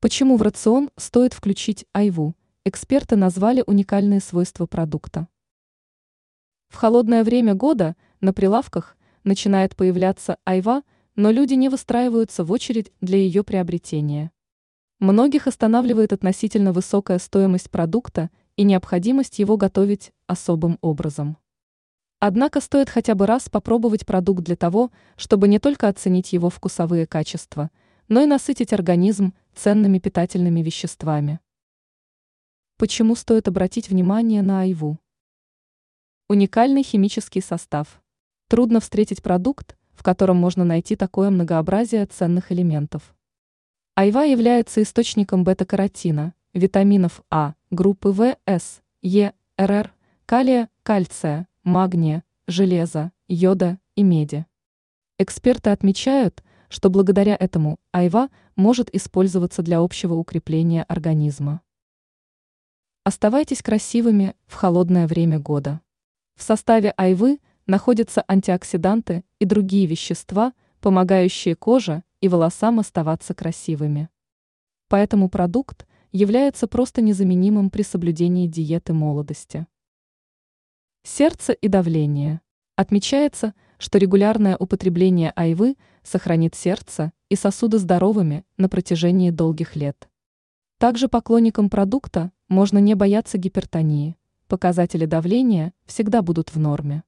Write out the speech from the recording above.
Почему в рацион стоит включить айву? Эксперты назвали уникальные свойства продукта. В холодное время года на прилавках начинает появляться айва, но люди не выстраиваются в очередь для ее приобретения. Многих останавливает относительно высокая стоимость продукта и необходимость его готовить особым образом. Однако стоит хотя бы раз попробовать продукт для того, чтобы не только оценить его вкусовые качества – но и насытить организм ценными питательными веществами. Почему стоит обратить внимание на айву? Уникальный химический состав. Трудно встретить продукт, в котором можно найти такое многообразие ценных элементов. Айва является источником бета-каротина, витаминов А, группы В, С, Е, РР, калия, кальция, магния, железа, йода и меди. Эксперты отмечают, что благодаря этому айва может использоваться для общего укрепления организма. Оставайтесь красивыми в холодное время года. В составе айвы находятся антиоксиданты и другие вещества, помогающие коже и волосам оставаться красивыми. Поэтому продукт является просто незаменимым при соблюдении диеты молодости. Сердце и давление. Отмечается, что регулярное употребление айвы сохранит сердце и сосуды здоровыми на протяжении долгих лет. Также поклонникам продукта можно не бояться гипертонии, показатели давления всегда будут в норме.